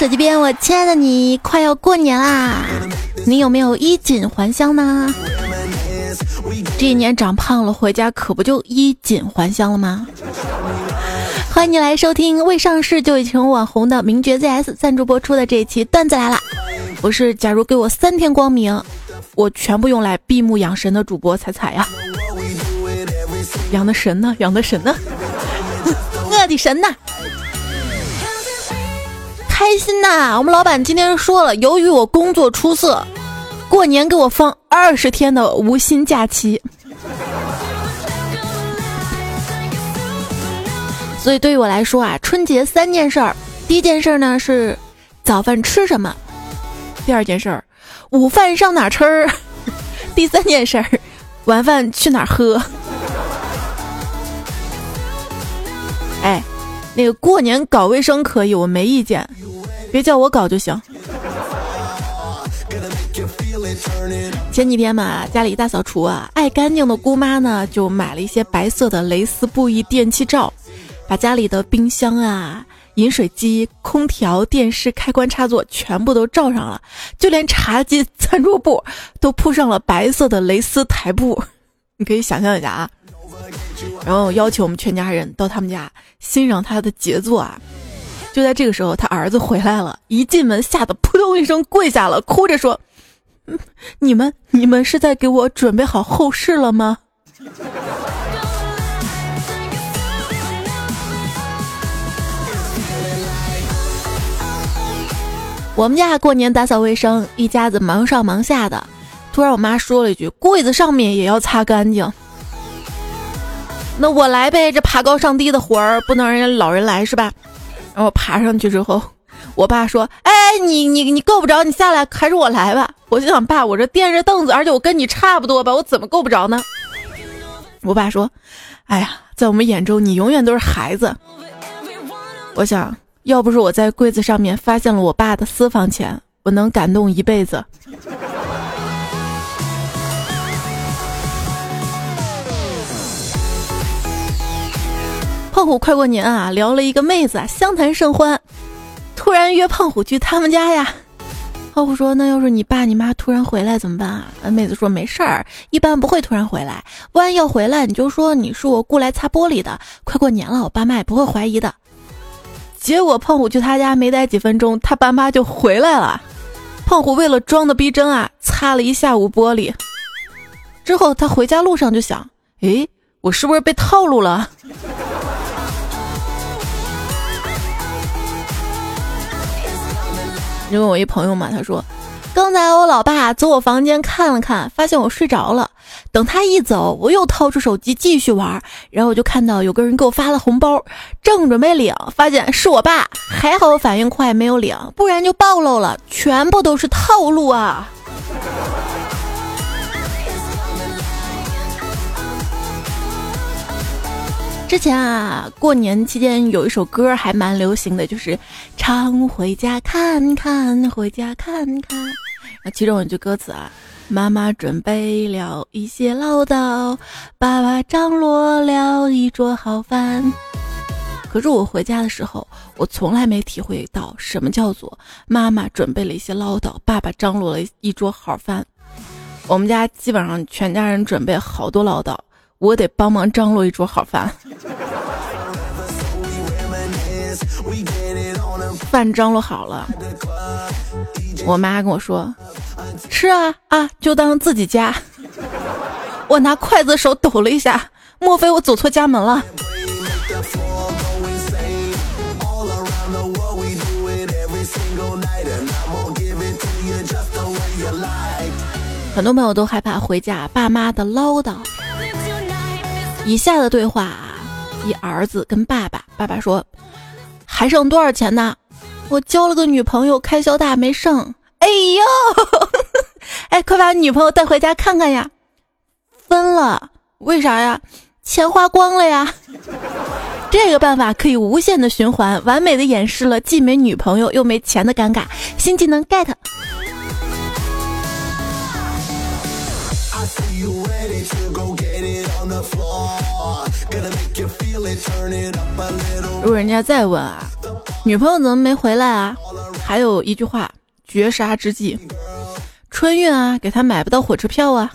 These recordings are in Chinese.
手机边我亲爱的你，快要过年啦，你有没有衣锦还乡呢？这一年长胖了，回家可不就衣锦还乡了吗？欢迎你来收听未上市就已成网红的名爵 ZS 赞助播出的这一期段子来了。我是假如给我三天光明，我全部用来闭目养神的主播彩彩呀。养 的神呢？养的神呢？我的神呐！开心呐！我们老板今天说了，由于我工作出色，过年给我放二十天的无薪假期。所以对于我来说啊，春节三件事儿，第一件事儿呢是早饭吃什么，第二件事儿午饭上哪吃，第三件事儿晚饭去哪喝。那个过年搞卫生可以，我没意见，别叫我搞就行。前几天嘛，家里大扫除啊，爱干净的姑妈呢就买了一些白色的蕾丝布艺电器罩，把家里的冰箱啊、饮水机、空调、电视、开关插座全部都罩上了，就连茶几、餐桌布都铺上了白色的蕾丝台布。你可以想象一下啊。然后邀请我们全家人到他们家欣赏他的杰作啊！就在这个时候，他儿子回来了，一进门吓得扑通一声跪下了，哭着说：“你们你们是在给我准备好后事了吗？”我们家过年打扫卫生，一家子忙上忙下的，突然我妈说了一句：“柜子上面也要擦干净。”那我来呗，这爬高上低的活儿不能让人家老人来是吧？然后爬上去之后，我爸说：“哎，你你你够不着，你下来，还是我来吧。”我就想，爸，我这垫着凳子，而且我跟你差不多吧，我怎么够不着呢？我爸说：“哎呀，在我们眼中，你永远都是孩子。”我想要不是我在柜子上面发现了我爸的私房钱，我能感动一辈子。胖虎快过年啊，聊了一个妹子啊，相谈甚欢，突然约胖虎去他们家呀。胖虎说：“那要是你爸你妈突然回来怎么办啊？”妹子说：“没事儿，一般不会突然回来。万一要回来，你就说你是我雇来擦玻璃的。快过年了，我爸妈也不会怀疑的。”结果胖虎去他家没待几分钟，他爸妈就回来了。胖虎为了装的逼真啊，擦了一下午玻璃。之后他回家路上就想：“诶，我是不是被套路了？”就问我一朋友嘛，他说，刚才我老爸走我房间看了看，发现我睡着了。等他一走，我又掏出手机继续玩，然后我就看到有个人给我发了红包，正准备领，发现是我爸，还好我反应快，没有领，不然就暴露了，全部都是套路啊！之前啊，过年期间有一首歌还蛮流行的，就是常回家看看，回家看看。那其中有一句歌词啊，妈妈准备了一些唠叨，爸爸张罗了一桌好饭。可是我回家的时候，我从来没体会到什么叫做妈妈准备了一些唠叨，爸爸张罗了一桌好饭。我们家基本上全家人准备好多唠叨。我得帮忙张罗一桌好饭，饭张罗好了，我妈跟我说：“吃啊啊，就当自己家。”我拿筷子手抖了一下，莫非我走错家门了？很多朋友都害怕回家爸妈的唠叨。以下的对话啊，一儿子跟爸爸，爸爸说：“还剩多少钱呢？我交了个女朋友，开销大没剩。哎呦，哎，快把女朋友带回家看看呀！分了，为啥呀？钱花光了呀！这个办法可以无限的循环，完美的演示了既没女朋友又没钱的尴尬。新技能 get。”如果人家再问啊，女朋友怎么没回来啊？还有一句话：绝杀之际，春运啊，给他买不到火车票啊。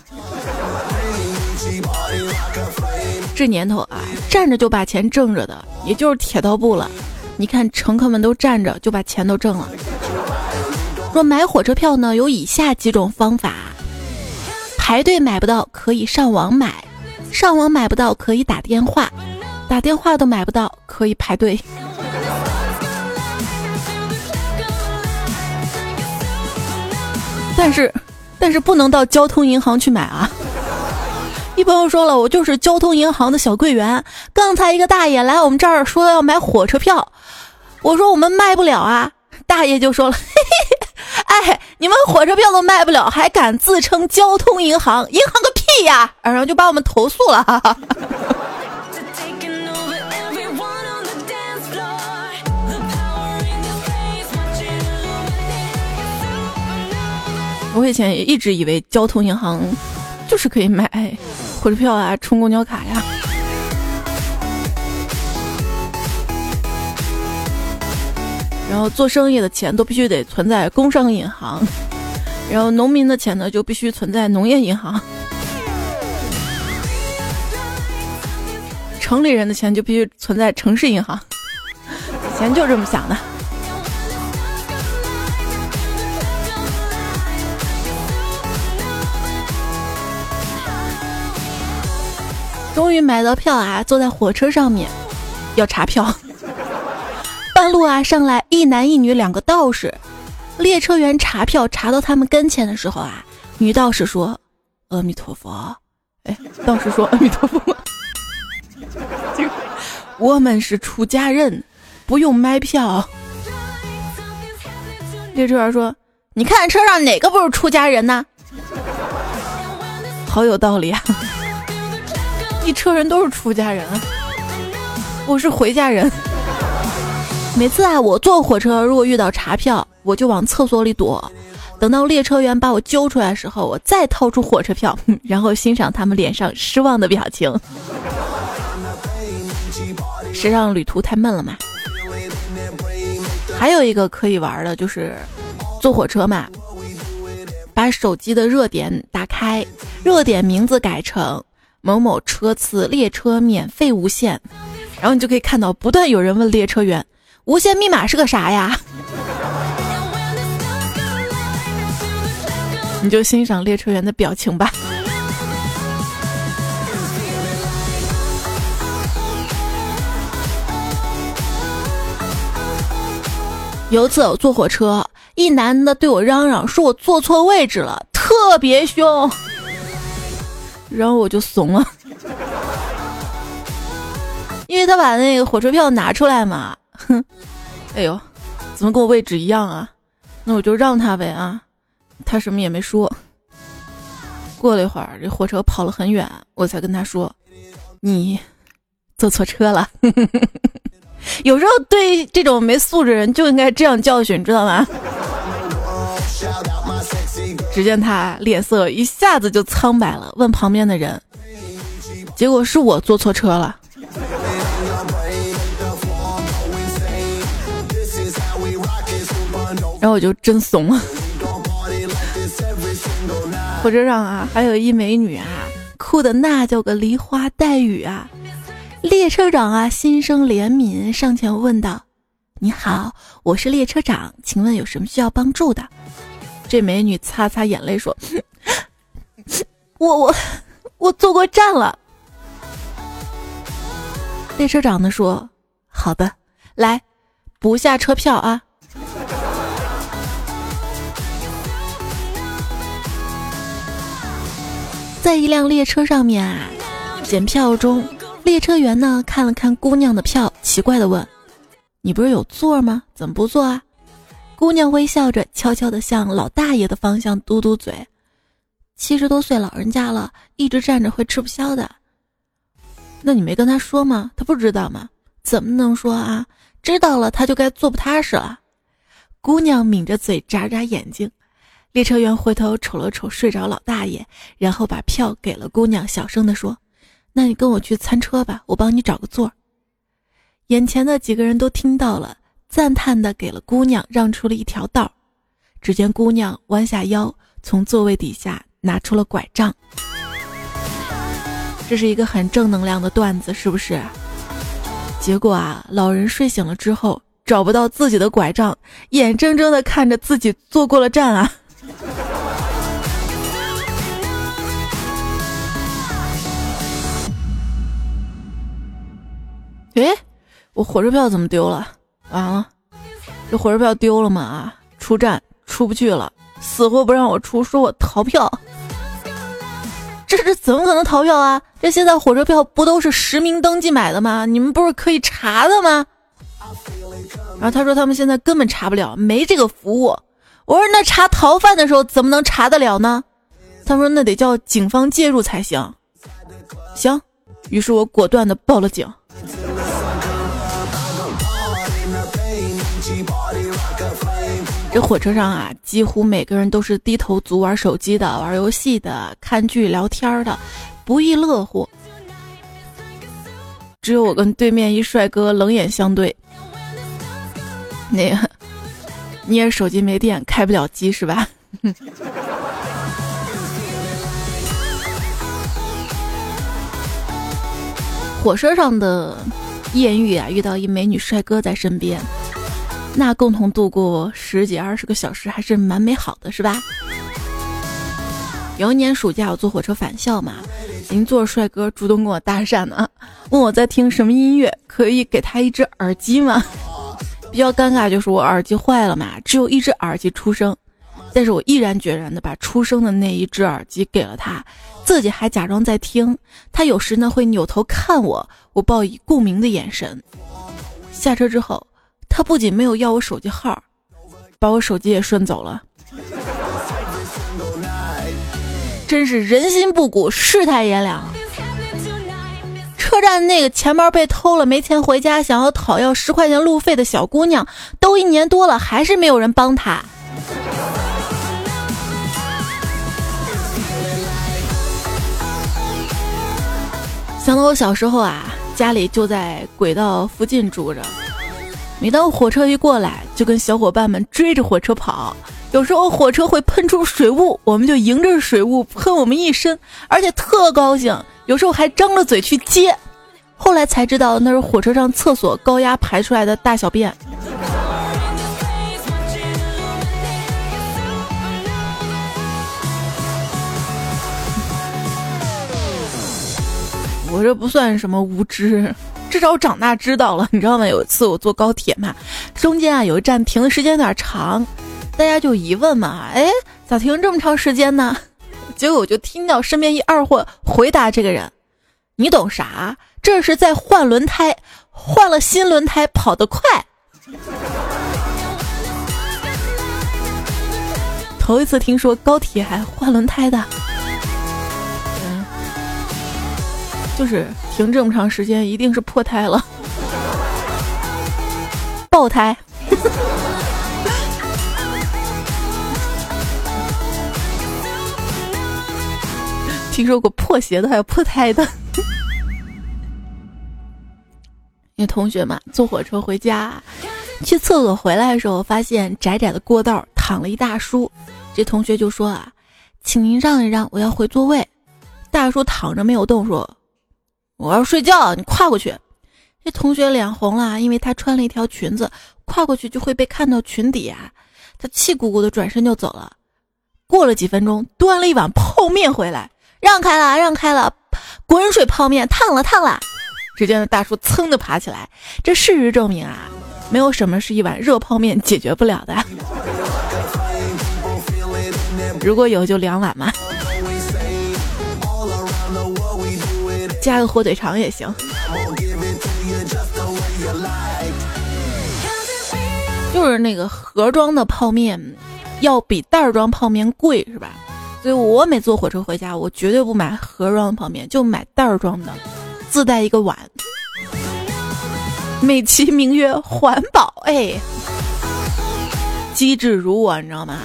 这年头啊，站着就把钱挣着的，也就是铁道部了。你看，乘客们都站着，就把钱都挣了。若买火车票呢，有以下几种方法：排队买不到，可以上网买；上网买不到，可以打电话；打电话都买不到，可以排队。但是，但是不能到交通银行去买啊！一朋友说了，我就是交通银行的小柜员。刚才一个大爷来我们这儿说要买火车票，我说我们卖不了啊。大爷就说了，嘿嘿，哎，你们火车票都卖不了，还敢自称交通银行？银行个屁呀！然后就把我们投诉了。哈哈。我以前也一直以为交通银行就是可以买火车票啊、充公交卡呀，然后做生意的钱都必须得存在工商银行，然后农民的钱呢就必须存在农业银行，城里人的钱就必须存在城市银行，以前就这么想的。终于买到票啊！坐在火车上面，要查票。半路啊，上来一男一女两个道士。列车员查票查到他们跟前的时候啊，女道士说：“阿弥陀佛。”哎，道士说：“阿弥陀佛。”我们是出家人，不用买票。列车员说：“你看车上哪个不是出家人呢？”好有道理啊！一车人都是出家人，我是回家人。每次啊，我坐火车如果遇到查票，我就往厕所里躲。等到列车员把我揪出来的时候，我再掏出火车票，然后欣赏他们脸上失望的表情。谁让旅途太闷了嘛？还有一个可以玩的就是坐火车嘛，把手机的热点打开，热点名字改成。某某车次列车免费无限，然后你就可以看到不断有人问列车员：“无限密码是个啥呀？” 你就欣赏列车员的表情吧。有一次我坐火车，一男的对我嚷嚷说我坐错位置了，特别凶。然后我就怂了，因为他把那个火车票拿出来嘛，哼，哎呦，怎么跟我位置一样啊？那我就让他呗啊，他什么也没说。过了一会儿，这火车跑了很远，我才跟他说：“你坐错车了。”有时候对这种没素质人就应该这样教训，知道吗？只见他脸色一下子就苍白了，问旁边的人，结果是我坐错车了，然后我就真怂了。火车上啊，还有一美女啊，哭的那叫个梨花带雨啊。列车长啊，心生怜悯，上前问道：“你好，我是列车长，请问有什么需要帮助的？”这美女擦擦眼泪说：“ 我我我坐过站了。”列车长呢说：“好的，来补下车票啊。”在一辆列车上面啊，检票中，列车员呢看了看姑娘的票，奇怪的问：“你不是有座吗？怎么不坐啊？”姑娘微笑着，悄悄地向老大爷的方向嘟嘟嘴。七十多岁老人家了，一直站着会吃不消的。那你没跟他说吗？他不知道吗？怎么能说啊？知道了他就该坐不踏实了。姑娘抿着嘴，眨眨眼睛。列车员回头瞅了瞅睡着老大爷，然后把票给了姑娘，小声地说：“那你跟我去餐车吧，我帮你找个座。”眼前的几个人都听到了。赞叹的给了姑娘让出了一条道。只见姑娘弯下腰，从座位底下拿出了拐杖。这是一个很正能量的段子，是不是？结果啊，老人睡醒了之后找不到自己的拐杖，眼睁睁的看着自己坐过了站啊！诶，我火车票怎么丢了？完了，这火车票丢了嘛？啊，出站出不去了，死活不让我出，说我逃票。这是怎么可能逃票啊？这现在火车票不都是实名登记买的吗？你们不是可以查的吗？然后他说他们现在根本查不了，没这个服务。我说那查逃犯的时候怎么能查得了呢？他说那得叫警方介入才行。行，于是我果断的报了警。这火车上啊，几乎每个人都是低头族，玩手机的、玩游戏的、看剧聊天的，不亦乐乎。只有我跟对面一帅哥冷眼相对。那个，你也手机没电，开不了机是吧？火车上的艳遇啊，遇到一美女帅哥在身边。那共同度过十几二十个小时还是蛮美好的，是吧？有一年暑假我坐火车返校嘛，邻座帅哥主动跟我搭讪呢，问我在听什么音乐，可以给他一只耳机吗？比较尴尬就是我耳机坏了嘛，只有一只耳机出声，但是我毅然决然的把出声的那一只耳机给了他，自己还假装在听。他有时呢会扭头看我，我报以共鸣的眼神。下车之后。他不仅没有要我手机号，把我手机也顺走了。真是人心不古，世态炎凉。车站那个钱包被偷了，没钱回家，想要讨要十块钱路费的小姑娘，都一年多了，还是没有人帮她。想到我小时候啊，家里就在轨道附近住着。每当火车一过来，就跟小伙伴们追着火车跑。有时候火车会喷出水雾，我们就迎着水雾喷我们一身，而且特高兴。有时候还张着嘴去接。后来才知道那是火车上厕所高压排出来的大小便。我这不算什么无知。至少长大知道了，你知道吗？有一次我坐高铁嘛，中间啊有一站停的时间有点长，大家就疑问嘛，哎，咋停这么长时间呢？结果我就听到身边一二货回答这个人：“你懂啥？这是在换轮胎，换了新轮胎跑得快。”头一次听说高铁还换轮胎的。就是停这么长时间，一定是破胎了，爆胎。听说过破鞋的，还有破胎的。那同学嘛，坐火车回家，去厕所回来的时候，发现窄窄的过道躺了一大叔。这同学就说啊：“请您让一让，我要回座位。”大叔躺着没有动，说。我要睡觉，你跨过去。这同学脸红了，因为他穿了一条裙子，跨过去就会被看到裙底啊。他气鼓鼓的转身就走了。过了几分钟，端了一碗泡面回来，让开了，让开了，滚水泡面，烫了，烫了。只见那大叔噌的爬起来。这事实证明啊，没有什么是一碗热泡面解决不了的。如果有，就两碗嘛。加个火腿肠也行，就是那个盒装的泡面，要比袋装泡面贵，是吧？所以我每坐火车回家，我绝对不买盒装的泡面，就买袋装的，自带一个碗，美其名曰环保，哎，机智如我，你知道吗？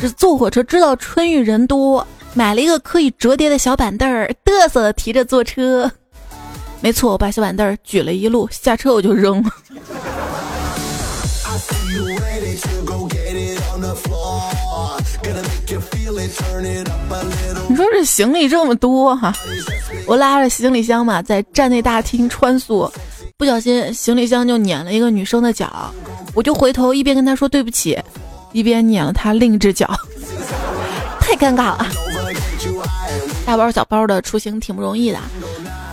这坐火车知道春运人多。买了一个可以折叠的小板凳儿，嘚瑟的提着坐车。没错，我把小板凳儿举了一路，下车我就扔了。你说这行李这么多哈，我拉着行李箱嘛，在站内大厅穿梭，不小心行李箱就碾了一个女生的脚，我就回头一边跟她说对不起，一边碾了她另一只脚，太尴尬了。大包小包的出行挺不容易的，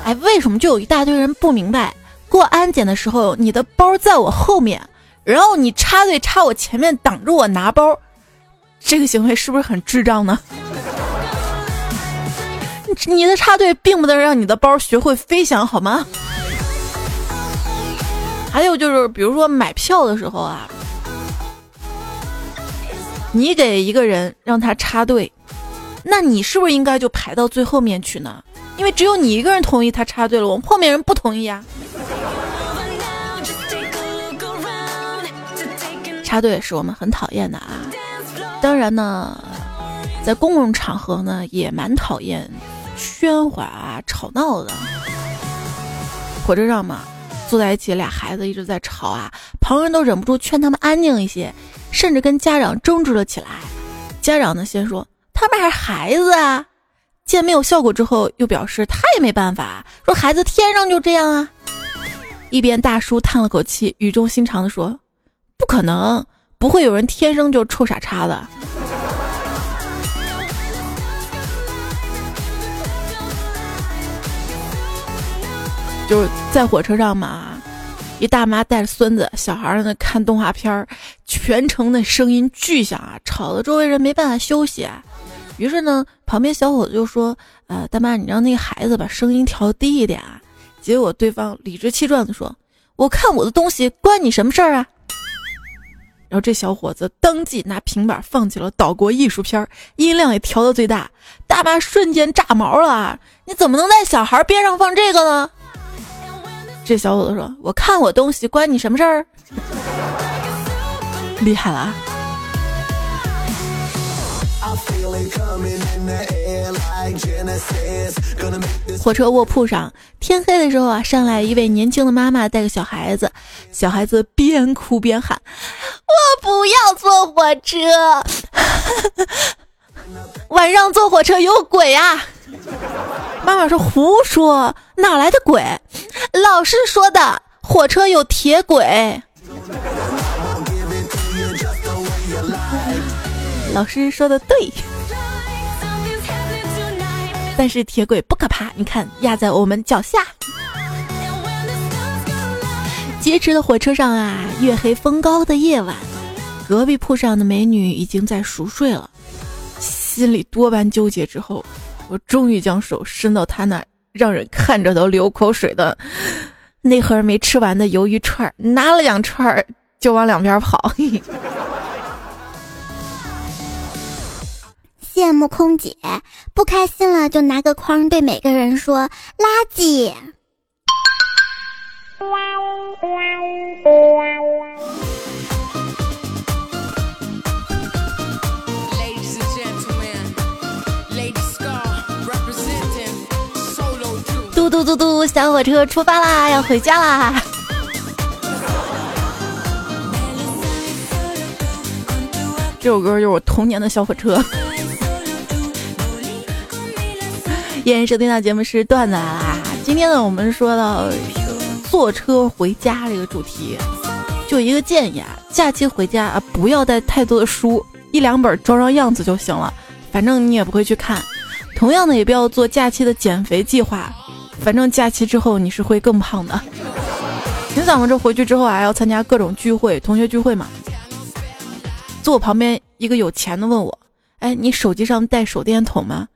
哎，为什么就有一大堆人不明白，过安检的时候你的包在我后面，然后你插队插我前面挡着我拿包，这个行为是不是很智障呢？你的插队并不能让你的包学会飞翔，好吗？还有就是，比如说买票的时候啊，你给一个人让他插队，那你是不是应该就排到最后面去呢？因为只有你一个人同意他插队了，我们后面人不同意啊。插队是我们很讨厌的啊，当然呢，在公共场合呢也蛮讨厌。喧哗啊吵闹的，火车上嘛，坐在一起俩孩子一直在吵啊，旁人都忍不住劝他们安静一些，甚至跟家长争执了起来。家长呢先说他们还是孩子啊，见没有效果之后又表示他也没办法，说孩子天生就这样啊。一边大叔叹了口气，语重心长的说：“不可能，不会有人天生就臭傻叉的。”就是在火车上嘛，一大妈带着孙子小孩儿在那看动画片儿，全程的声音巨响啊，吵得周围人没办法休息。于是呢，旁边小伙子就说：“呃，大妈，你让那个孩子把声音调低一点啊。”结果对方理直气壮的说：“我看我的东西，关你什么事儿啊？”然后这小伙子当即拿平板放起了岛国艺术片，音量也调到最大。大妈瞬间炸毛了啊：“你怎么能在小孩边上放这个呢？”这小伙子说：“我看我东西，关你什么事儿？”厉害了啊！火车卧铺上，天黑的时候啊，上来一位年轻的妈妈带个小孩子，小孩子边哭边喊：“我不要坐火车，晚上坐火车有鬼啊！”妈妈说：“胡说，哪来的鬼？老师说的，火车有铁轨。”老师说的对，但是铁轨不可怕，你看压在我们脚下。劫持的火车上啊，月黑风高的夜晚，隔壁铺上的美女已经在熟睡了，心里多般纠结之后。我终于将手伸到他那让人看着都流口水的那盒没吃完的鱿鱼串，拿了两串就往两边跑。羡慕空姐，不开心了就拿个筐对每个人说垃圾。嘟嘟嘟嘟，小火车出发啦，要回家啦！这首歌就是我童年的小火车。依然收听到节目是段子来啦。今天呢，我们说到坐车回家这个主题，就一个建议啊，假期回家啊，不要带太多的书，一两本装装样子就行了，反正你也不会去看。同样的，也不要做假期的减肥计划。反正假期之后你是会更胖的。你怎么这回去之后还要参加各种聚会，同学聚会嘛？坐我旁边一个有钱的问我：“哎，你手机上带手电筒吗？”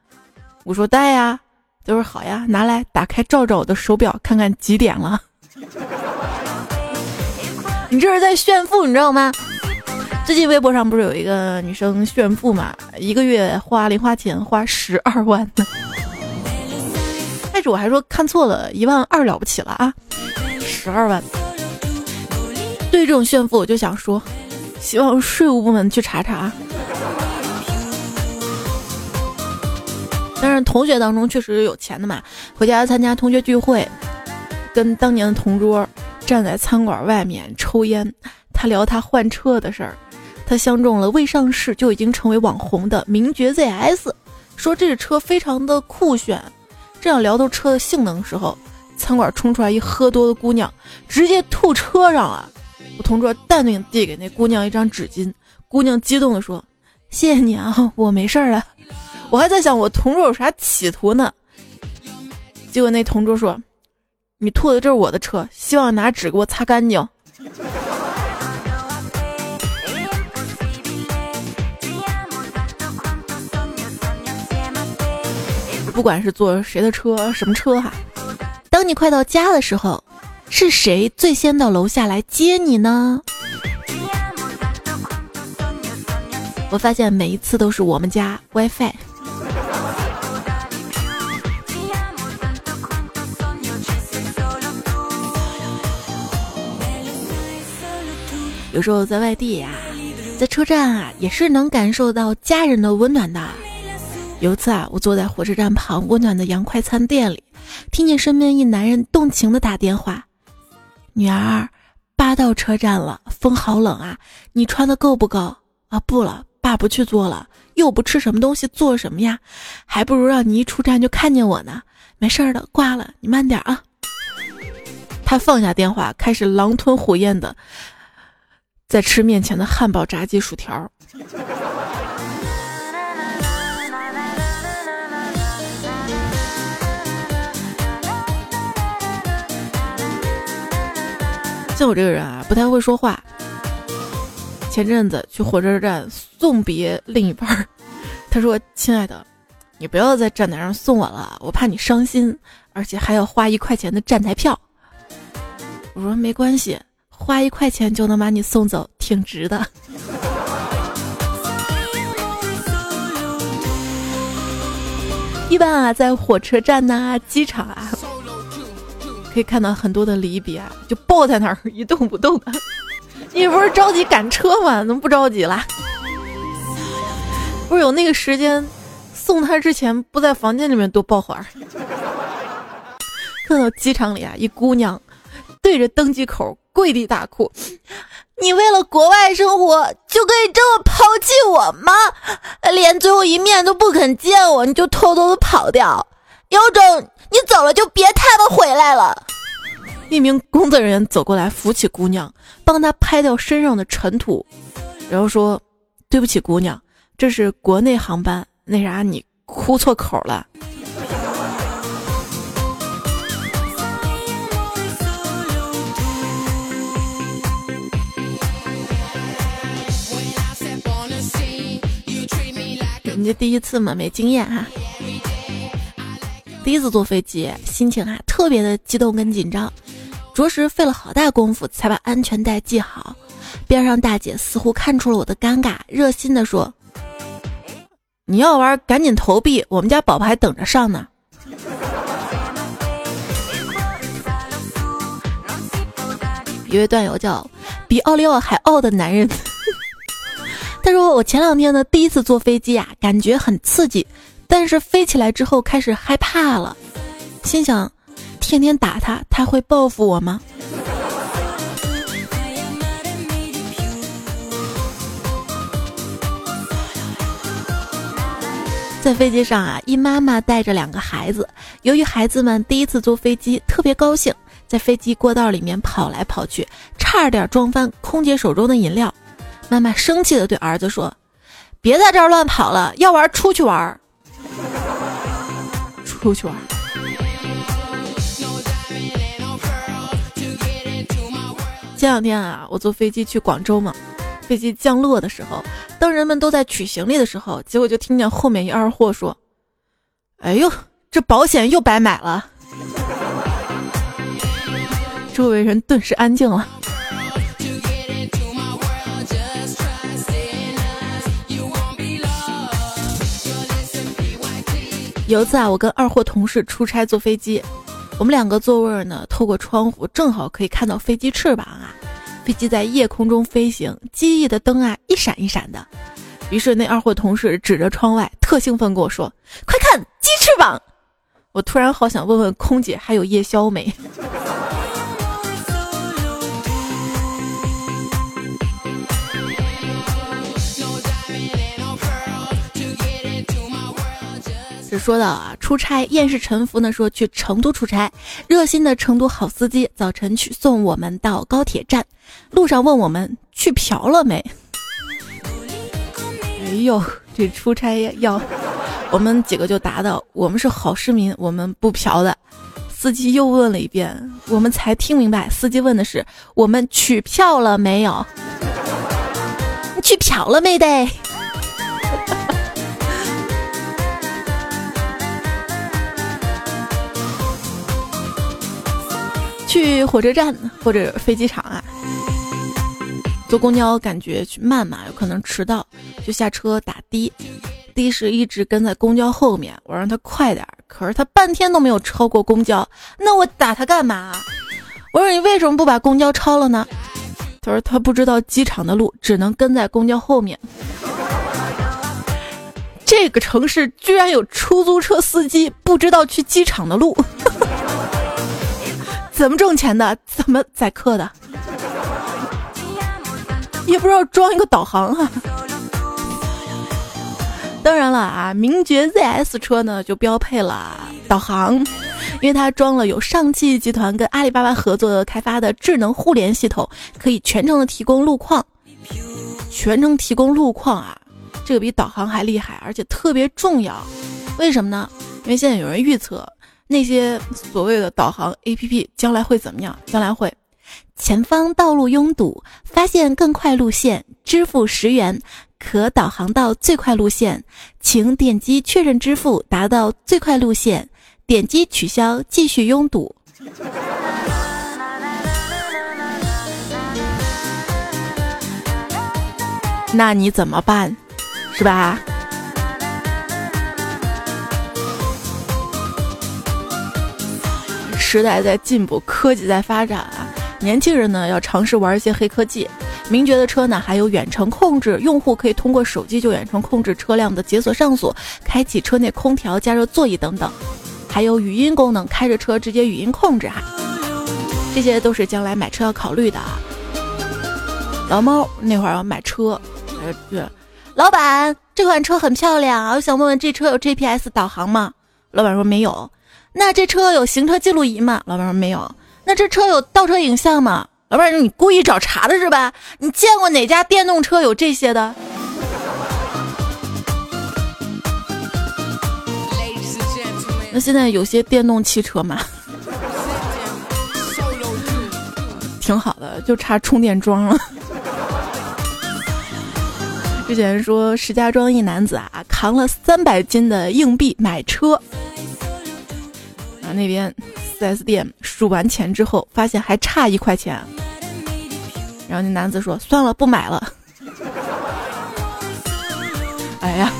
我说带呀。他说好呀，拿来打开照照我的手表，看看几点了。你这是在炫富，你知道吗？最近微博上不是有一个女生炫富嘛？一个月花零花钱花十二万呢。开始我还说看错了，一万二了不起了啊，十二万。对这种炫富，我就想说，希望税务部门去查查。但是同学当中确实有钱的嘛，回家参加同学聚会，跟当年的同桌站在餐馆外面抽烟，他聊他换车的事儿，他相中了未上市就已经成为网红的名爵 ZS，说这个车非常的酷炫。正要聊到车的性能时候，餐馆冲出来一喝多的姑娘，直接吐车上啊！我同桌淡定递给那姑娘一张纸巾，姑娘激动地说：“谢谢你啊，我没事儿了。”我还在想我同桌有啥企图呢，结果那同桌说：“你吐的这是我的车，希望拿纸给我擦干净。”不管是坐谁的车，什么车哈，当你快到家的时候，是谁最先到楼下来接你呢？我发现每一次都是我们家 WiFi。有时候在外地呀，在车站啊，也是能感受到家人的温暖的。有一次啊，我坐在火车站旁温暖的洋快餐店里，听见身边一男人动情的打电话：“女儿，爸到车站了，风好冷啊，你穿的够不够啊？不了，爸不去坐了，又不吃什么东西，坐什么呀？还不如让你一出站就看见我呢。没事的，挂了，你慢点啊。”他放下电话，开始狼吞虎咽的在吃面前的汉堡、炸鸡、薯条。像我这个人啊，不太会说话。前阵子去火车站送别另一半，他说：“亲爱的，你不要在站台上送我了，我怕你伤心，而且还要花一块钱的站台票。”我说：“没关系，花一块钱就能把你送走，挺值的。”一般啊，在火车站呐、机场啊。可以看到很多的离别，就抱在那儿一动不动的。你不是着急赶车吗？怎么不着急了？不是有那个时间送他之前不在房间里面多抱会儿？看到机场里啊，一姑娘对着登机口跪地大哭：“ 你为了国外生活就可以这么抛弃我吗？连最后一面都不肯见我，你就偷偷的跑掉？有种！”你走了就别他妈回来了！一名工作人员走过来扶起姑娘，帮她拍掉身上的尘土，然后说：“对不起，姑娘，这是国内航班，那啥，你哭错口了。”你这第一次嘛，没经验哈。第一次坐飞机，心情啊特别的激动跟紧张，着实费了好大功夫才把安全带系好。边上大姐似乎看出了我的尴尬，热心的说：“你要玩赶紧投币，我们家宝宝还等着上呢。”一位段友叫比奥利奥还傲的男人，他说：“我前两天呢第一次坐飞机啊，感觉很刺激。”但是飞起来之后开始害怕了，心想，天天打他，他会报复我吗？在飞机上啊，一妈妈带着两个孩子，由于孩子们第一次坐飞机，特别高兴，在飞机过道里面跑来跑去，差点撞翻空姐手中的饮料。妈妈生气的对儿子说：“别在这儿乱跑了，要玩出去玩。”出去玩。前两天啊，我坐飞机去广州嘛，飞机降落的时候，当人们都在取行李的时候，结果就听见后面一二货说：“哎呦，这保险又白买了。”周围人顿时安静了。有一次啊，我跟二货同事出差坐飞机，我们两个座位呢，透过窗户正好可以看到飞机翅膀啊。飞机在夜空中飞行，机翼的灯啊一闪一闪的。于是那二货同事指着窗外，特兴奋跟我说：“快看，鸡翅膀！”我突然好想问问空姐还有夜宵没。说到啊，出差厌世沉浮呢，说去成都出差，热心的成都好司机早晨去送我们到高铁站，路上问我们去嫖了没？哎呦，这出差要，我们几个就答道：我们是好市民，我们不嫖的。司机又问了一遍，我们才听明白，司机问的是我们取票了没有？你取票了没得？去火车站或者飞机场啊，坐公交感觉去慢嘛，有可能迟到，就下车打的。的士一直跟在公交后面，我让他快点，可是他半天都没有超过公交，那我打他干嘛？我说你为什么不把公交超了呢？他说他不知道机场的路，只能跟在公交后面。这个城市居然有出租车司机不知道去机场的路。怎么挣钱的？怎么宰客的？也不知道装一个导航啊！当然了啊，名爵 ZS 车呢就标配了导航，因为它装了有上汽集团跟阿里巴巴合作开发的智能互联系统，可以全程的提供路况。全程提供路况啊，这个比导航还厉害，而且特别重要。为什么呢？因为现在有人预测。那些所谓的导航 APP 将来会怎么样？将来会，前方道路拥堵，发现更快路线，支付十元可导航到最快路线，请点击确认支付，达到最快路线，点击取消，继续拥堵。那你怎么办？是吧？时代在进步，科技在发展啊！年轻人呢要尝试玩一些黑科技。名爵的车呢还有远程控制，用户可以通过手机就远程控制车辆的解锁上锁，开启车内空调、加热座椅等等，还有语音功能，开着车直接语音控制哈。这些都是将来买车要考虑的啊。老猫那会儿要买车，呃，老板这款车很漂亮，我想问问这车有 GPS 导航吗？老板说没有。那这车有行车记录仪吗？老板说没有。那这车有倒车影像吗？老板说你故意找茬的是吧？你见过哪家电动车有这些的？那现在有些电动汽车嘛，挺好的，就差充电桩了。之前说石家庄一男子啊，扛了三百斤的硬币买车。那边 4S 店数完钱之后，发现还差一块钱，然后那男子说：“算了，不买了。”哎呀！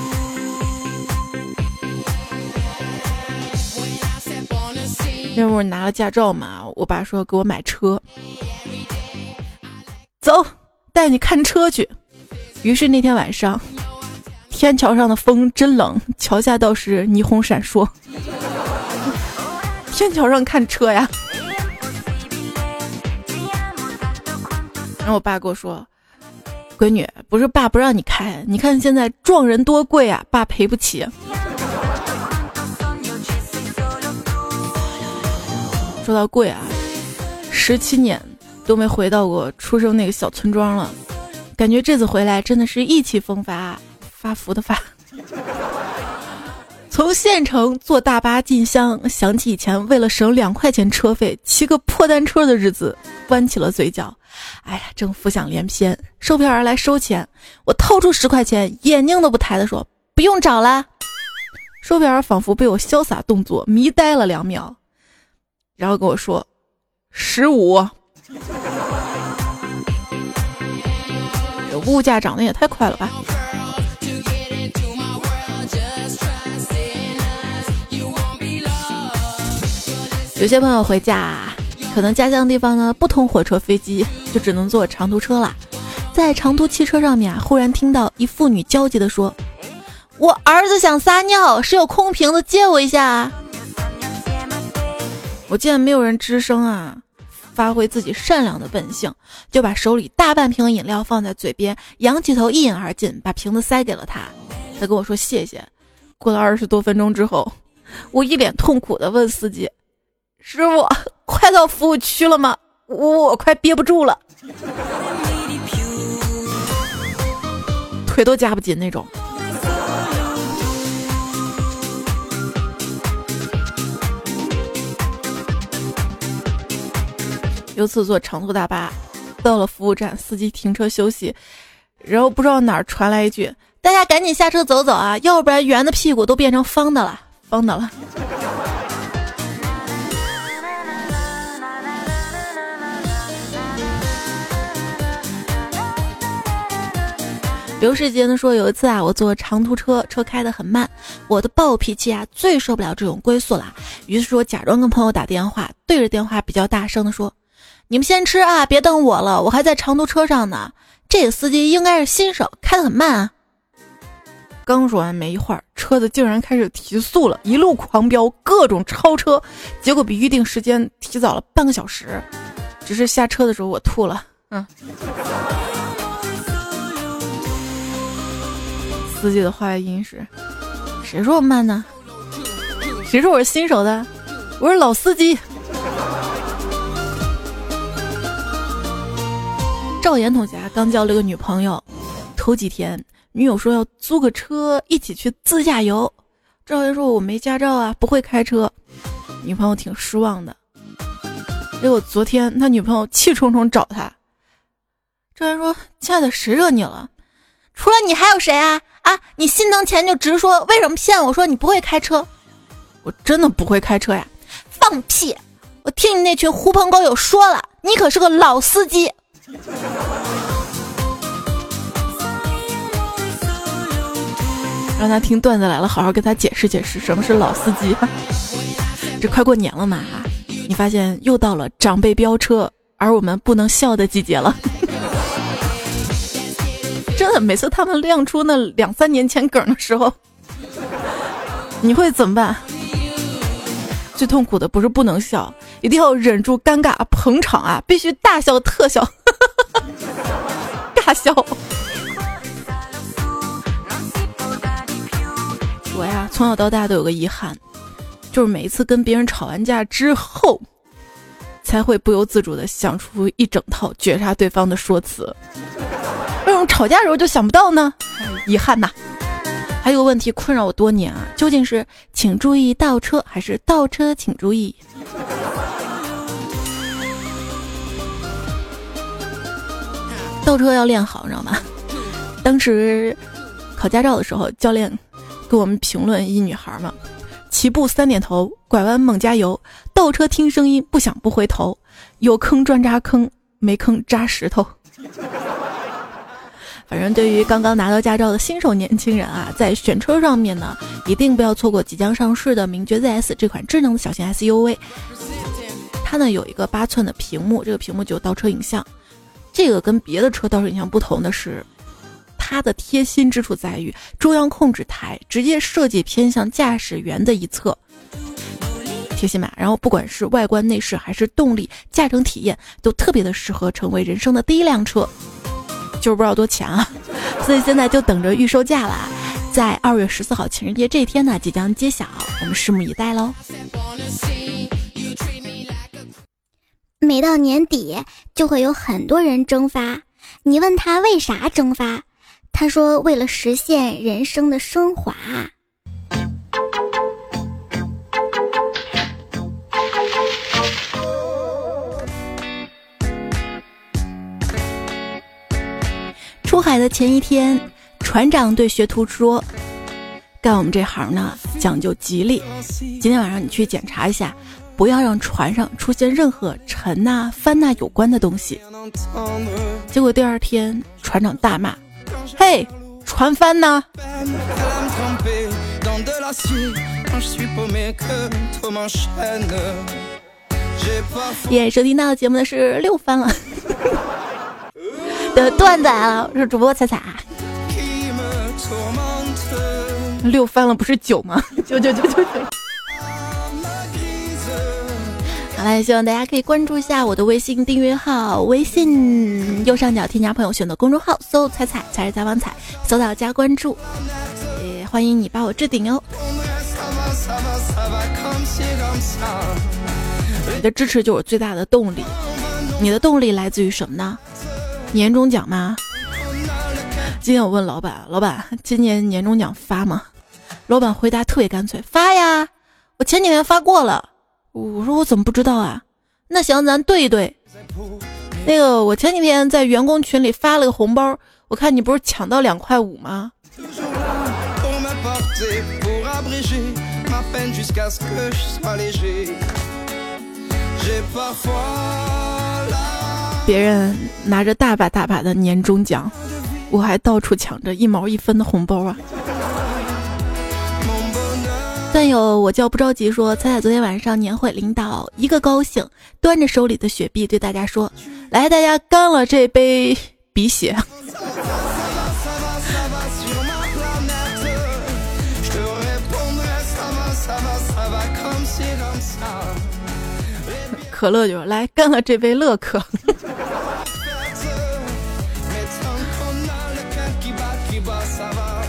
那会儿拿了驾照嘛，我爸说给我买车，走，带你看车去。于是那天晚上，天桥上的风真冷，桥下倒是霓虹闪烁。天桥上看车呀，然后我爸跟我说：“闺女，不是爸不让你开，你看现在撞人多贵啊，爸赔不起。”说到贵啊，十七年都没回到过出生那个小村庄了，感觉这次回来真的是意气风发，发福的发。从县城坐大巴进乡，想起以前为了省两块钱车费骑个破单车的日子，弯起了嘴角。哎呀，正浮想联翩，售票员来收钱，我掏出十块钱，眼睛都不抬的说：“不用找了。”售票员仿佛被我潇洒动作迷呆了两秒，然后跟我说：“十五。”物价涨得也太快了吧！有些朋友回家，可能家乡地方呢不通火车、飞机，就只能坐长途车了。在长途汽车上面啊，忽然听到一妇女焦急地说：“我儿子想撒尿，谁有空瓶子借我一下？”我见没有人吱声啊，发挥自己善良的本性，就把手里大半瓶饮料放在嘴边，仰起头一饮而尽，把瓶子塞给了他。他跟我说谢谢。过了二十多分钟之后，我一脸痛苦的问司机：“师傅，快到服务区了吗？我我快憋不住了，腿都夹不紧那种。”有次坐长途大巴，到了服务站，司机停车休息，然后不知道哪儿传来一句：“大家赶紧下车走走啊，要不然圆的屁股都变成方的了，方的了。”刘世杰呢说，有一次啊，我坐长途车，车开得很慢，我的暴脾气啊最受不了这种龟速了，于是说假装跟朋友打电话，对着电话比较大声的说。你们先吃啊，别等我了，我还在长途车上呢。这个司机应该是新手，开得很慢啊。刚说完没一会儿，车子竟然开始提速了，一路狂飙，各种超车，结果比预定时间提早了半个小时。只是下车的时候我吐了，嗯。司机的话外音是：谁说我慢呢？谁说我是新手的？我是老司机。赵岩同学刚交了个女朋友，头几天女友说要租个车一起去自驾游。赵岩说：“我没驾照啊，不会开车。”女朋友挺失望的。结果昨天他女朋友气冲冲找他。赵岩说：“亲爱的，谁惹你了？除了你还有谁啊？啊，你心疼钱就直说，为什么骗我说你不会开车？我真的不会开车呀！放屁！我听你那群狐朋狗友说了，你可是个老司机。”让他听段子来了，好好跟他解释解释什么是老司机。这快过年了嘛，你发现又到了长辈飙车，而我们不能笑的季节了。真的，每次他们亮出那两三年前梗的时候，你会怎么办？最痛苦的不是不能笑，一定要忍住尴尬捧场啊，必须大笑特笑。尬笑。我呀，从小到大都有个遗憾，就是每一次跟别人吵完架之后，才会不由自主的想出一整套绝杀对方的说辞。为什么吵架时候就想不到呢？遗憾呐。还有个问题困扰我多年啊，究竟是请注意倒车，还是倒车请注意？倒车要练好，你知道吗？当时考驾照的时候，教练给我们评论一女孩嘛：起步三点头，拐弯猛加油，倒车听声音，不响不回头，有坑专扎坑，没坑扎石头。反正对于刚刚拿到驾照的新手年轻人啊，在选车上面呢，一定不要错过即将上市的名爵 ZS 这款智能的小型 SUV。它呢有一个八寸的屏幕，这个屏幕就有倒车影像。这个跟别的车倒车影像不同的是，它的贴心之处在于中央控制台直接设计偏向驾驶员的一侧，贴心吧？然后不管是外观内饰还是动力、驾乘体验，都特别的适合成为人生的第一辆车，就是不知道多钱啊！所以现在就等着预售价了，在二月十四号情人节这一天呢，即将揭晓，我们拭目以待喽。每到年底，就会有很多人蒸发。你问他为啥蒸发，他说为了实现人生的升华。海的前一天，船长对学徒说：“干我们这行呢，讲究吉利。今天晚上你去检查一下。”不要让船上出现任何沉呐、翻呐有关的东西。结果第二天，船长大骂：“嘿，船翻呢！”耶，收听到节目的是六翻了 的段子来了，我是主播彩彩。六翻了不是九吗？九九九九九。好嘞，希望大家可以关注一下我的微信订阅号，微信右上角添加朋友，选择公众号，搜“彩彩才是采访彩”，搜到加关注。也欢迎你把我置顶哦。你的支持就是我最大的动力，你的动力来自于什么呢？年终奖吗？今天我问老板，老板今年年终奖发吗？老板回答特别干脆，发呀，我前几天发过了。我说我怎么不知道啊？那行，咱对一对。那个我前几天在员工群里发了个红包，我看你不是抢到两块五吗？别人拿着大把大把的年终奖，我还到处抢着一毛一分的红包啊！段友我叫不着急说，彩彩昨天晚上年会，领导一个高兴，端着手里的雪碧对大家说：“来，大家干了这杯鼻血。”可乐就来干了这杯乐可。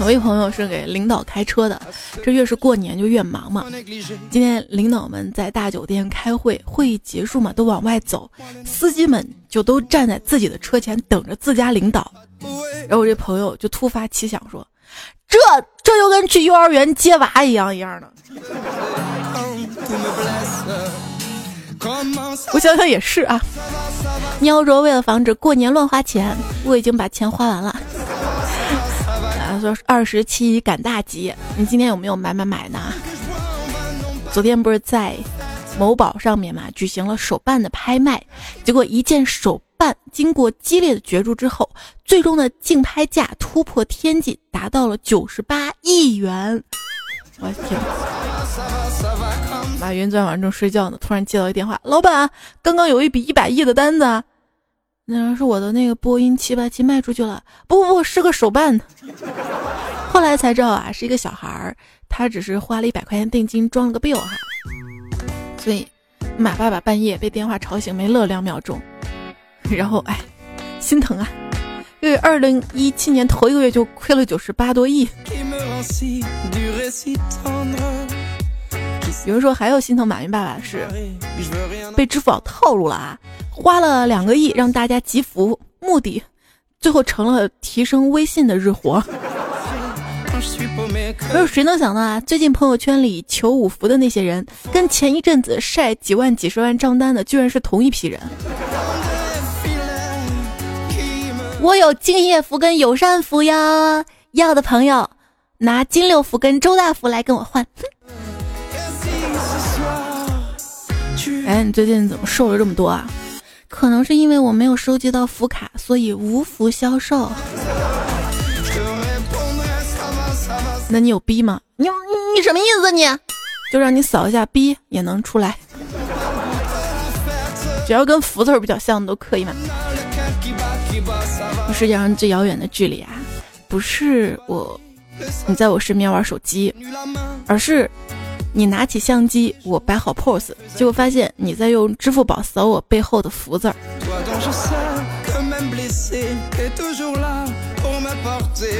有一朋友是给领导开车的，这越是过年就越忙嘛。今天领导们在大酒店开会，会议结束嘛，都往外走，司机们就都站在自己的车前等着自家领导。然后我这朋友就突发奇想说：“这这就跟去幼儿园接娃一样一样的。”我想想也是啊，喵说为了防止过年乱花钱，我已经把钱花完了。说二十七赶大集，你今天有没有买买买呢？昨天不是在某宝上面嘛，举行了手办的拍卖，结果一件手办经过激烈的角逐之后，最终的竞拍价突破天际，达到了九十八亿元。我天！马云昨天晚上正睡觉呢，突然接到一电话，老板，刚刚有一笔一百亿的单子，那是我的那个波音七八七卖出去了。不不不，是个手办。后来才知道啊，是一个小孩儿，他只是花了一百块钱定金装了个 bill 哈。所以马爸爸半夜被电话吵醒，没乐两秒钟，然后哎，心疼啊，因为二零一七年头一个月就亏了九十八多亿。有人说还有心疼马云爸爸是被支付宝套路了啊，花了两个亿让大家集福，目的最后成了提升微信的日活。没有谁能想到啊，最近朋友圈里求五福的那些人，跟前一阵子晒几万几十万账单的居然是同一批人。我有敬业福跟友善福呀，要的朋友拿金六福跟周大福来跟我换。哎，你最近怎么瘦了这么多啊？可能是因为我没有收集到福卡，所以无福消受。那你有逼吗？你你什么意思？你就让你扫一下逼也能出来，只要跟福字比较像的都可以嘛。世界上最遥远的距离啊，不是我你在我身边玩手机，而是。你拿起相机，我摆好 pose，结果发现你在用支付宝扫我背后的福字儿。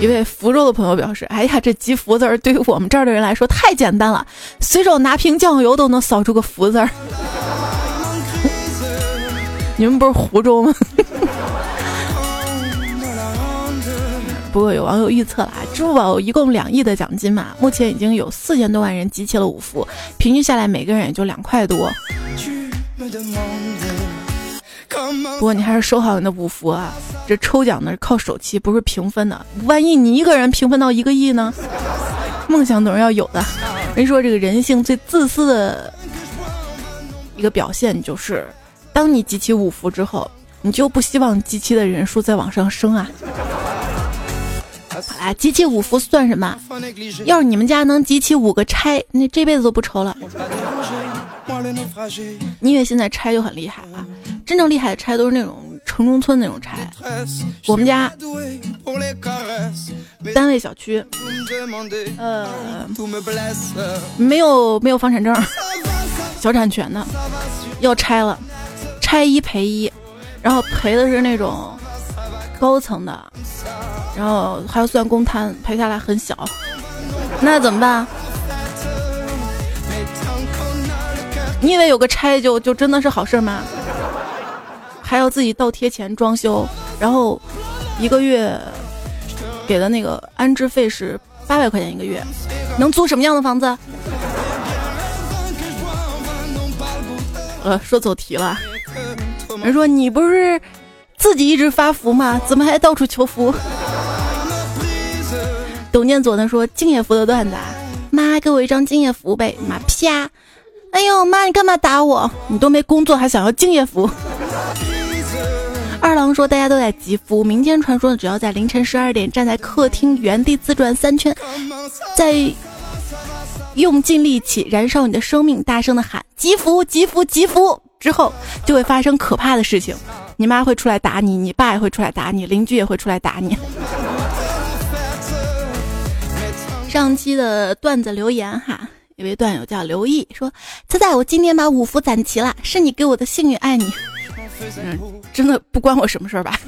一位福州的朋友表示：“哎呀，这集福字儿对于我们这儿的人来说太简单了，随手拿瓶酱油都能扫出个福字儿。”你们不是湖州吗？不过有网友预测了啊，支付宝一共两亿的奖金嘛，目前已经有四千多万人集齐了五福，平均下来每个人也就两块多。不过你还是收好你的五福啊，这抽奖呢是靠手气，不是平分的。万一你一个人平分到一个亿呢？梦想总是要有的。人说这个人性最自私的一个表现就是，当你集齐五福之后，你就不希望集齐的人数再往上升啊。啊，集齐五福算什么？要是你们家能集齐五个拆，那这辈子都不愁了。你以为现在拆就很厉害啊？真正厉害的拆都是那种城中村那种拆。我们家单位小区，呃，没有没有房产证，小产权的，要拆了，拆一赔一，然后赔的是那种高层的。然后还要算公摊，赔下来很小。那怎么办？你以为有个拆就就真的是好事吗？还要自己倒贴钱装修，然后一个月给的那个安置费是八百块钱一个月，能租什么样的房子？呃，说走题了。人说你不是自己一直发福吗？怎么还到处求福？董念左呢说敬业福的段子啊，妈给我一张敬业福呗，妈啪。哎呦妈！你干嘛打我？你都没工作还想要敬业福？二郎说大家都在集福，民间传说只要在凌晨十二点站在客厅原地自转三圈，再用尽力气燃烧你的生命，大声的喊集福集福集福之后，就会发生可怕的事情。你妈会出来打你，你爸也会出来打你，邻居也会出来打你。上期的段子留言哈。一位段友叫刘毅说：“猜猜我今天把五福攒齐了，是你给我的幸运，爱你。”嗯，真的不关我什么事儿吧？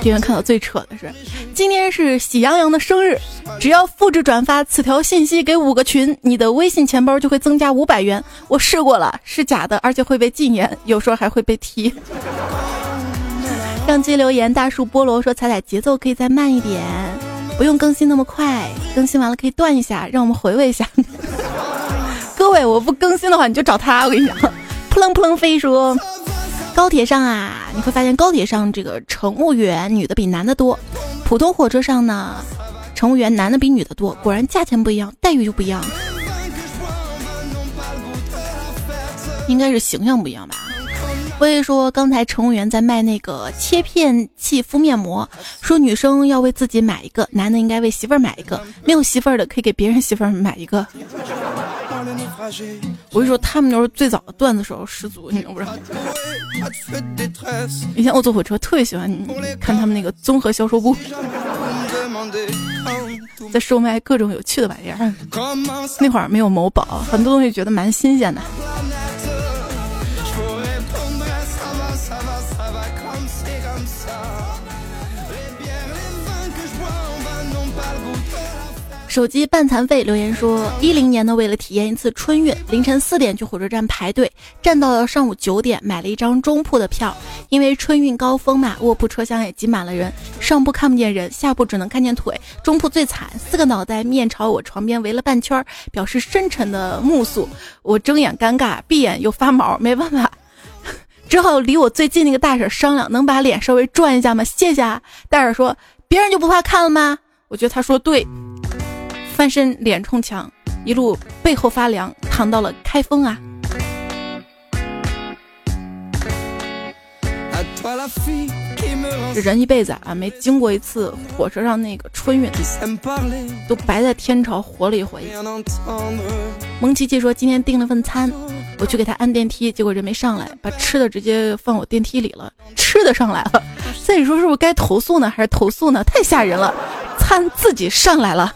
今天看到最扯的是，今天是喜羊羊的生日，只要复制转发此条信息给五个群，你的微信钱包就会增加五百元。我试过了，是假的，而且会被禁言，有时候还会被踢。上期留言，大树菠萝说：“彩彩节奏可以再慢一点，不用更新那么快，更新完了可以断一下，让我们回味一下。”各位，我不更新的话，你就找他。我跟你讲，扑棱扑棱飞说：“高铁上啊，你会发现高铁上这个乘务员女的比男的多，普通火车上呢，乘务员男的比女的多。果然价钱不一样，待遇就不一样，应该是形象不一样吧。”我也说，刚才乘务员在卖那个切片器敷面膜，说女生要为自己买一个，男的应该为媳妇儿买一个，没有媳妇儿的可以给别人媳妇儿买一个。我跟你说，他们就是最早的段子手十足，你知不知道？以前我坐火车特别喜欢看他们那个综合销售部，在售卖各种有趣的玩意儿。那会儿没有某宝，很多东西觉得蛮新鲜的。手机半残废留言说：一零年呢，为了体验一次春运，凌晨四点去火车站排队，站到了上午九点，买了一张中铺的票。因为春运高峰嘛，卧铺车厢也挤满了人，上铺看不见人，下铺只能看见腿。中铺最惨，四个脑袋面朝我床边围了半圈，表示深沉的目宿。我睁眼尴尬，闭眼又发毛，没办法，只好离我最近那个大婶商量，能把脸稍微转一下吗？谢谢啊。大婶说：别人就不怕看了吗？我觉得他说对。翻身脸冲墙，一路背后发凉，躺到了开封啊！这人一辈子啊，没经过一次火车上那个春运，都白在天朝活了一回。蒙奇奇说今天订了份餐，我去给他按电梯，结果人没上来，把吃的直接放我电梯里了，吃的上来了。所以说是不是该投诉呢？还是投诉呢？太吓人了，餐自己上来了。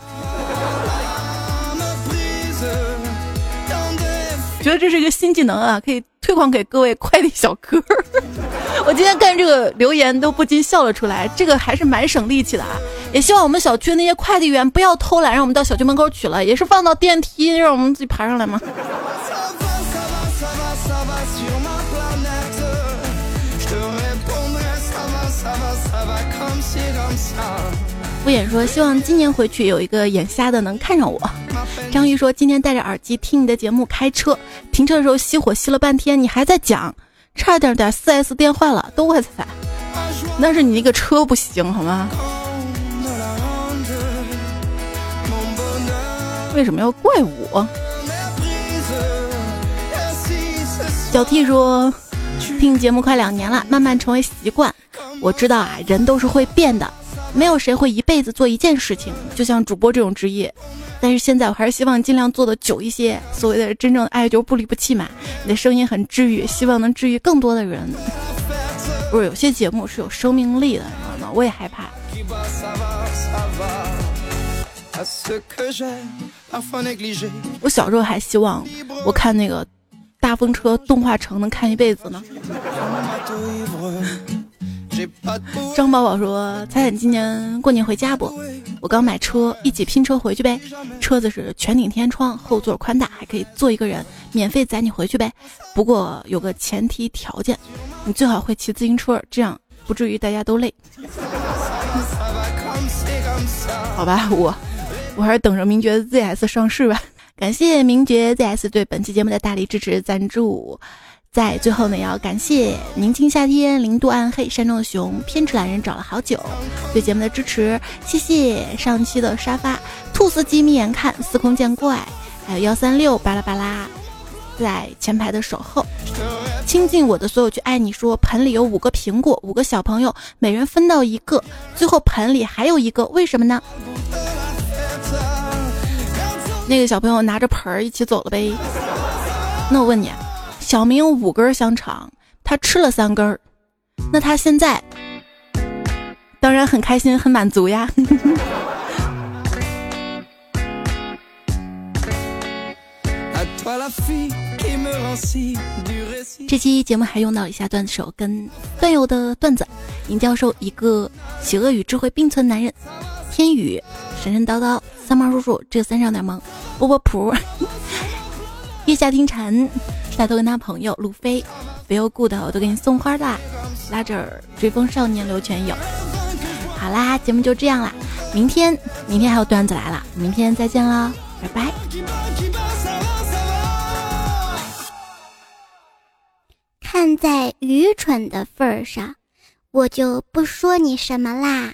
觉得这是一个新技能啊，可以推广给各位快递小哥。我今天看这个留言都不禁笑了出来，这个还是蛮省力气的啊。也希望我们小区那些快递员不要偷懒，让我们到小区门口取了，也是放到电梯，让我们自己爬上来吗？敷衍说：“希望今年回去有一个眼瞎的能看上我。”张玉说：“今天戴着耳机听你的节目开车，停车的时候熄火熄了半天，你还在讲，差点点四 S 店坏了，都怪彩彩。那是你那个车不行好吗？为什么要怪我？”小 T 说：“听你节目快两年了，慢慢成为习惯。我知道啊，人都是会变的。”没有谁会一辈子做一件事情，就像主播这种职业。但是现在我还是希望尽量做的久一些。所谓的真正的爱就是不离不弃嘛。你的声音很治愈，希望能治愈更多的人。不是有些节目是有生命力的，你知道吗？我也害怕。我小时候还希望我看那个大风车动画城能看一辈子呢。张宝宝说：“彩彩今年过年回家不？我刚买车，一起拼车回去呗。车子是全景天窗，后座宽大，还可以坐一个人，免费载你回去呗。不过有个前提条件，你最好会骑自行车，这样不至于大家都累。好吧，我我还是等着名爵 ZS 上市吧。感谢名爵 ZS 对本期节目的大力支持赞助。”在最后呢，要感谢宁静夏天、零度暗黑、山中的熊、偏执懒人找了好久对节目的支持，谢谢上期的沙发、兔斯基眯眼看、司空见怪，还有幺三六巴拉巴拉，在前排的守候，倾尽我的所有去爱你。说盆里有五个苹果，五个小朋友每人分到一个，最后盆里还有一个，为什么呢？那个小朋友拿着盆儿一起走了呗。那我问你。小明有五根香肠，他吃了三根儿，那他现在当然很开心、很满足呀。这期节目还用到一下段子手跟段友的段子：尹教授一个邪恶与智慧并存男人，天宇神神叨叨，三毛叔叔这三上点萌，波波普，月下听蝉。大头跟他朋友路飞，feel good，我都给你送花啦。拉着追风少年刘全友。好啦，节目就这样啦，明天明天还有段子来了，明天再见啦，拜拜。看在愚蠢的份儿上，我就不说你什么啦。